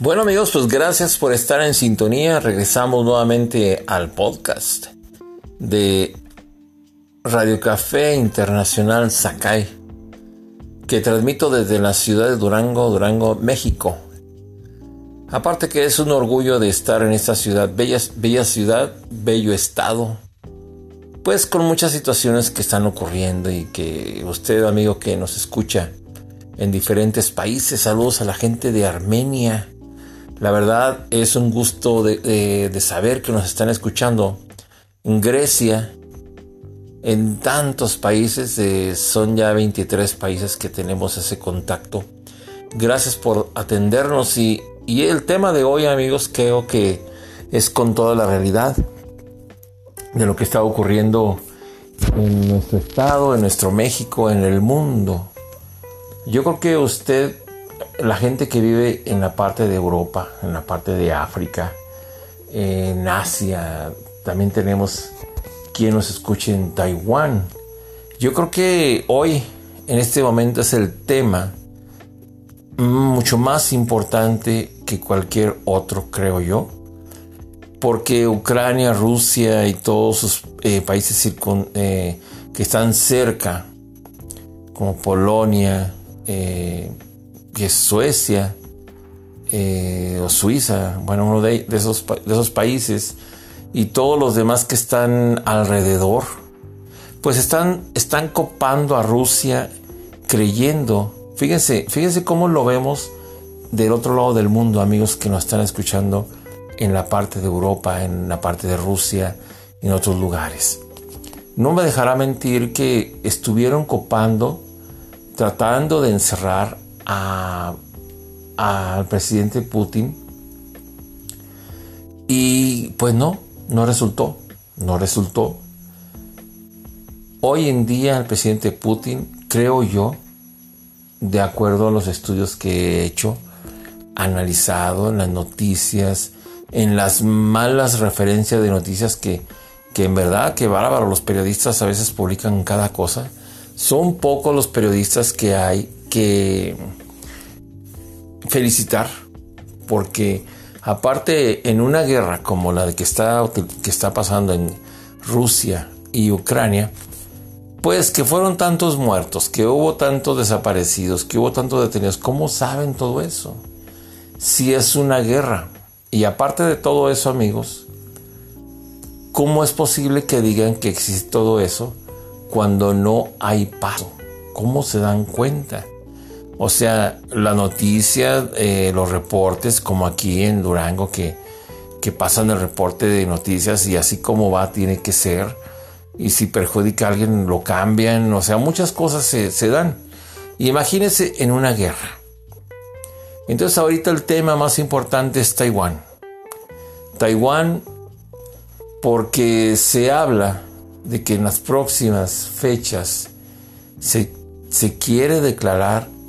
Bueno amigos, pues gracias por estar en sintonía. Regresamos nuevamente al podcast de Radio Café Internacional Sakai, que transmito desde la ciudad de Durango, Durango, México. Aparte que es un orgullo de estar en esta ciudad, bella, bella ciudad, bello estado, pues con muchas situaciones que están ocurriendo y que usted amigo que nos escucha en diferentes países, saludos a la gente de Armenia, la verdad es un gusto de, saber que nos están escuchando en Grecia, en tantos países, son ya 23 países que tenemos ese contacto. Gracias por atendernos y, y el tema de hoy amigos creo que es con toda la realidad de lo que está ocurriendo en nuestro estado, en nuestro México, en el mundo. Yo creo que usted la gente que vive en la parte de Europa, en la parte de África, en Asia, también tenemos quien nos escuche en Taiwán. Yo creo que hoy, en este momento, es el tema mucho más importante que cualquier otro, creo yo, porque Ucrania, Rusia y todos sus eh, países eh, que están cerca, como Polonia, eh, que Suecia eh, o Suiza, bueno, uno de, esos, de esos países y todos los demás que están alrededor, pues están, están copando a Rusia creyendo, fíjense, fíjense cómo lo vemos del otro lado del mundo, amigos que nos están escuchando en la parte de Europa, en la parte de Rusia, en otros lugares. No me dejará mentir que estuvieron copando, tratando de encerrar al presidente Putin y pues no, no resultó, no resultó. Hoy en día el presidente Putin, creo yo, de acuerdo a los estudios que he hecho, analizado en las noticias, en las malas referencias de noticias que, que en verdad que bárbaro los periodistas a veces publican cada cosa. Son pocos los periodistas que hay que felicitar porque aparte en una guerra como la que está, que está pasando en Rusia y Ucrania, pues que fueron tantos muertos, que hubo tantos desaparecidos, que hubo tantos detenidos, ¿cómo saben todo eso? Si es una guerra. Y aparte de todo eso, amigos, ¿cómo es posible que digan que existe todo eso cuando no hay paz? ¿Cómo se dan cuenta? O sea, la noticia, eh, los reportes, como aquí en Durango, que, que pasan el reporte de noticias y así como va, tiene que ser. Y si perjudica a alguien, lo cambian. O sea, muchas cosas se, se dan. Y imagínense en una guerra. Entonces ahorita el tema más importante es Taiwán. Taiwán porque se habla de que en las próximas fechas se, se quiere declarar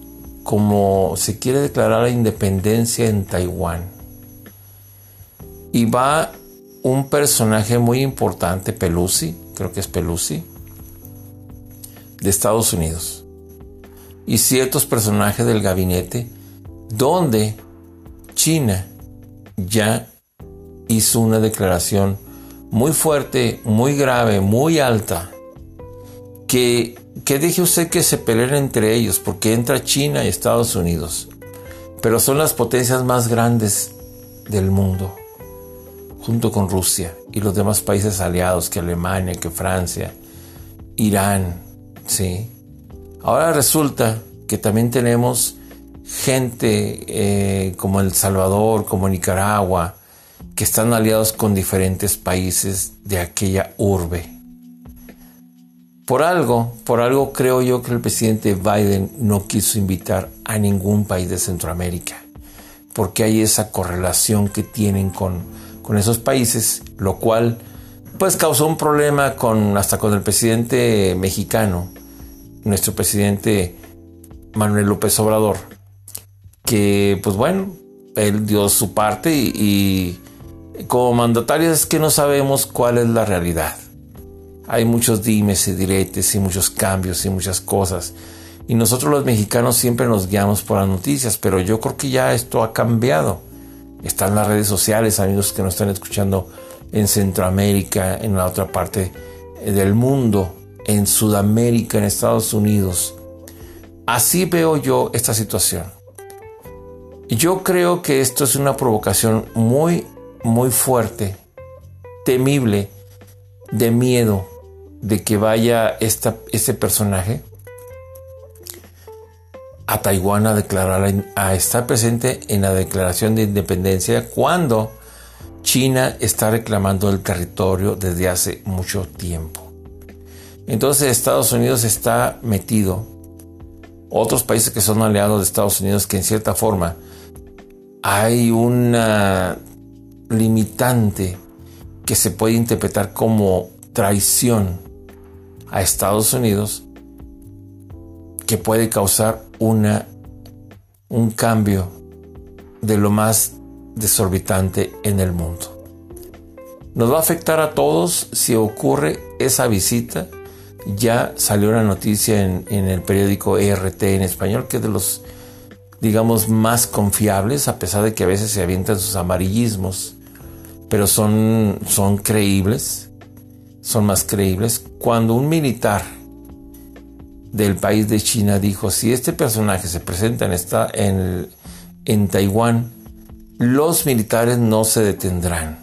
como se quiere declarar la independencia en Taiwán. Y va un personaje muy importante, Pelusi, creo que es Pelusi, de Estados Unidos. Y ciertos personajes del gabinete donde China ya hizo una declaración muy fuerte, muy grave, muy alta, que que deje usted que se peleen entre ellos, porque entra China y Estados Unidos, pero son las potencias más grandes del mundo, junto con Rusia y los demás países aliados, que Alemania, que Francia, Irán, ¿sí? Ahora resulta que también tenemos gente eh, como El Salvador, como Nicaragua, que están aliados con diferentes países de aquella urbe. Por algo, por algo creo yo que el presidente Biden no quiso invitar a ningún país de Centroamérica, porque hay esa correlación que tienen con, con esos países, lo cual pues causó un problema con, hasta con el presidente mexicano, nuestro presidente Manuel López Obrador, que pues bueno, él dio su parte y, y como mandatario es que no sabemos cuál es la realidad hay muchos dimes y diretes y muchos cambios y muchas cosas. Y nosotros los mexicanos siempre nos guiamos por las noticias, pero yo creo que ya esto ha cambiado. Están las redes sociales, amigos que nos están escuchando en Centroamérica, en la otra parte del mundo, en Sudamérica, en Estados Unidos. Así veo yo esta situación. Yo creo que esto es una provocación muy, muy fuerte, temible, de miedo de que vaya este personaje a Taiwán a declarar, a estar presente en la declaración de independencia cuando China está reclamando el territorio desde hace mucho tiempo. Entonces Estados Unidos está metido. Otros países que son aliados de Estados Unidos que en cierta forma hay una limitante que se puede interpretar como traición a Estados Unidos que puede causar una, un cambio de lo más desorbitante en el mundo. Nos va a afectar a todos si ocurre esa visita. Ya salió la noticia en, en el periódico ERT en español, que es de los, digamos, más confiables, a pesar de que a veces se avientan sus amarillismos, pero son, son creíbles, son más creíbles. Cuando un militar del país de China dijo, si este personaje se presenta en, esta, en, en Taiwán, los militares no se detendrán.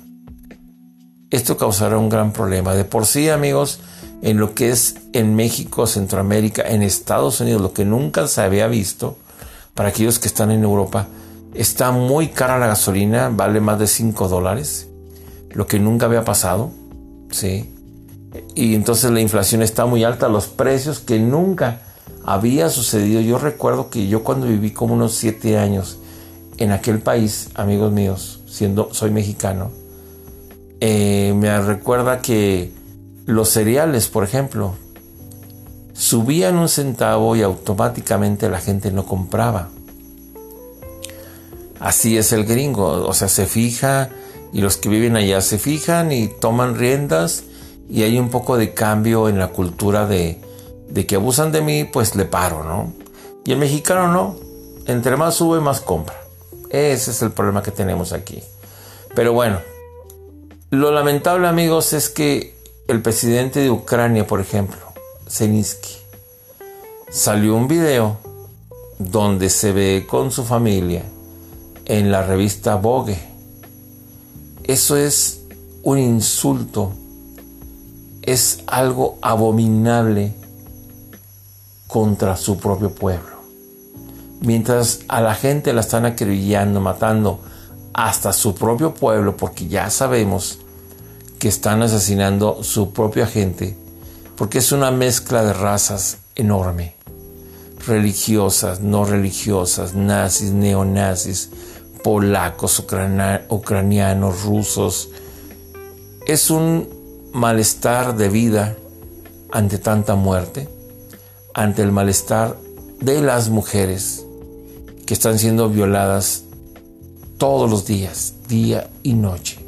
Esto causará un gran problema. De por sí, amigos, en lo que es en México, Centroamérica, en Estados Unidos, lo que nunca se había visto, para aquellos que están en Europa, está muy cara la gasolina, vale más de 5 dólares, lo que nunca había pasado, ¿sí? Y entonces la inflación está muy alta, los precios que nunca había sucedido. Yo recuerdo que yo cuando viví como unos siete años en aquel país, amigos míos, siendo soy mexicano, eh, me recuerda que los cereales, por ejemplo, subían un centavo y automáticamente la gente no compraba. Así es el gringo, o sea, se fija y los que viven allá se fijan y toman riendas y hay un poco de cambio en la cultura de, que abusan de mí, pues le paro, ¿no? Y el mexicano no, entre más sube, más compra. Ese es el problema que tenemos aquí. Pero bueno, lo lamentable amigos es que el presidente de Ucrania, por ejemplo, Zelensky, salió un video donde se ve con su familia en la revista Vogue. Eso es un insulto es algo abominable contra su propio pueblo. Mientras a la gente la están acribillando, matando hasta su propio pueblo, porque ya sabemos que están asesinando su propia gente, porque es una mezcla de razas enorme, religiosas, no religiosas, nazis, neonazis, polacos, ucranianos, rusos. Es un malestar de vida ante tanta muerte, ante el malestar de las mujeres que están siendo violadas todos los días, día y noche.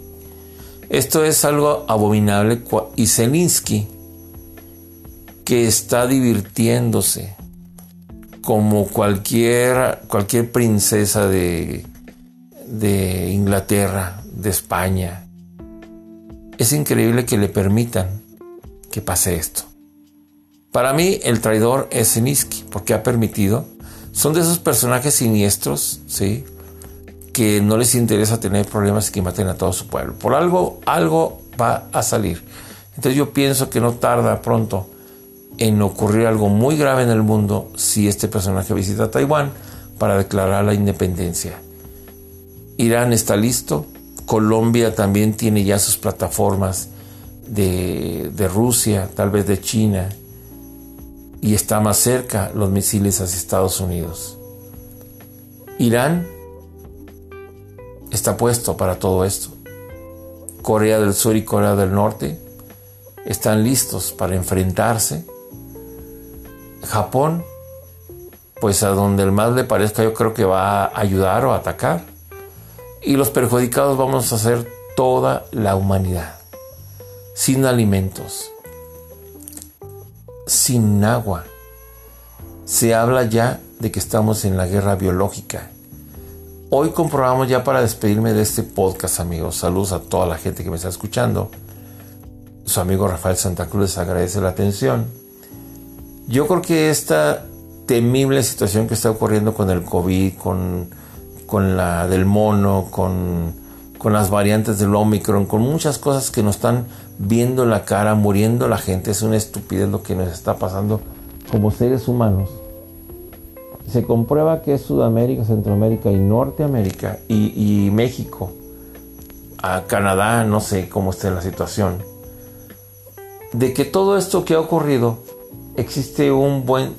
Esto es algo abominable y Zelensky, que está divirtiéndose como cualquier, cualquier princesa de, de Inglaterra, de España, es increíble que le permitan que pase esto. Para mí el traidor es Zelensky porque ha permitido, son de esos personajes siniestros, ¿sí? Que no les interesa tener problemas y que maten a todo su pueblo. Por algo, algo va a salir. Entonces yo pienso que no tarda pronto en ocurrir algo muy grave en el mundo si este personaje visita Taiwán para declarar la independencia. Irán está listo, Colombia también tiene ya sus plataformas de, Rusia, tal vez de China, y está más cerca los misiles hacia Estados Unidos. Irán está puesto para todo esto. Corea del Sur y Corea del Norte están listos para enfrentarse. Japón, pues a donde el más le parezca, yo creo que va a ayudar o atacar y los perjudicados vamos a ser toda la humanidad, sin alimentos, sin agua. Se habla ya de que estamos en la guerra biológica. Hoy comprobamos ya para despedirme de este podcast, amigos. Saludos a toda la gente que me está escuchando. Su amigo Rafael Santa Cruz les agradece la atención. Yo creo que esta temible situación que está ocurriendo con el COVID, con, con la del mono, con, con las variantes del Omicron, con muchas cosas que nos están viendo la cara, muriendo la gente, es una estupidez lo que nos está pasando como seres humanos. Se comprueba que es Sudamérica, Centroamérica y Norteamérica y, México, a Canadá, no sé cómo está la situación, de que todo esto que ha ocurrido existe un buen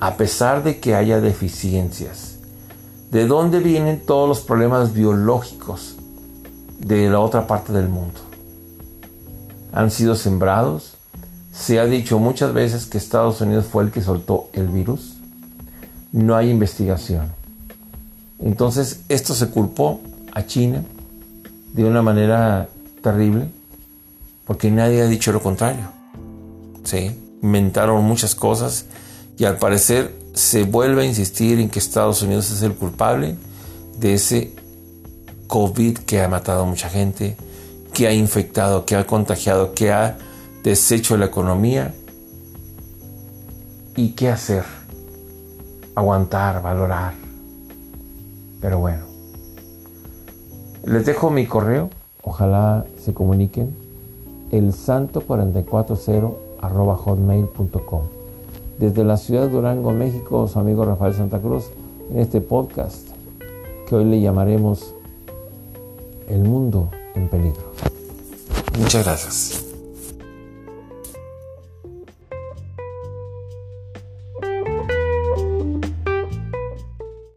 a pesar de que haya deficiencias. ¿De dónde vienen todos los problemas biológicos de la otra parte del mundo? Han sido sembrados. Se ha dicho muchas veces que Estados Unidos fue el que soltó el virus no hay investigación. Entonces esto se culpó a China de una manera terrible porque nadie ha dicho lo contrario. ¿Sí? Inventaron muchas cosas y al parecer se vuelve a insistir en que Estados Unidos es el culpable de ese COVID que ha matado a mucha gente, que ha infectado, que ha contagiado, que ha deshecho la economía. ¿Y qué hacer? aguantar, valorar. Pero bueno. Les dejo mi correo, ojalá se comuniquen, el santo440 arroba hotmail.com. Desde la ciudad de Durango, México, su amigo Rafael Santa Cruz, en este podcast que hoy le llamaremos El mundo en peligro. Muchas gracias.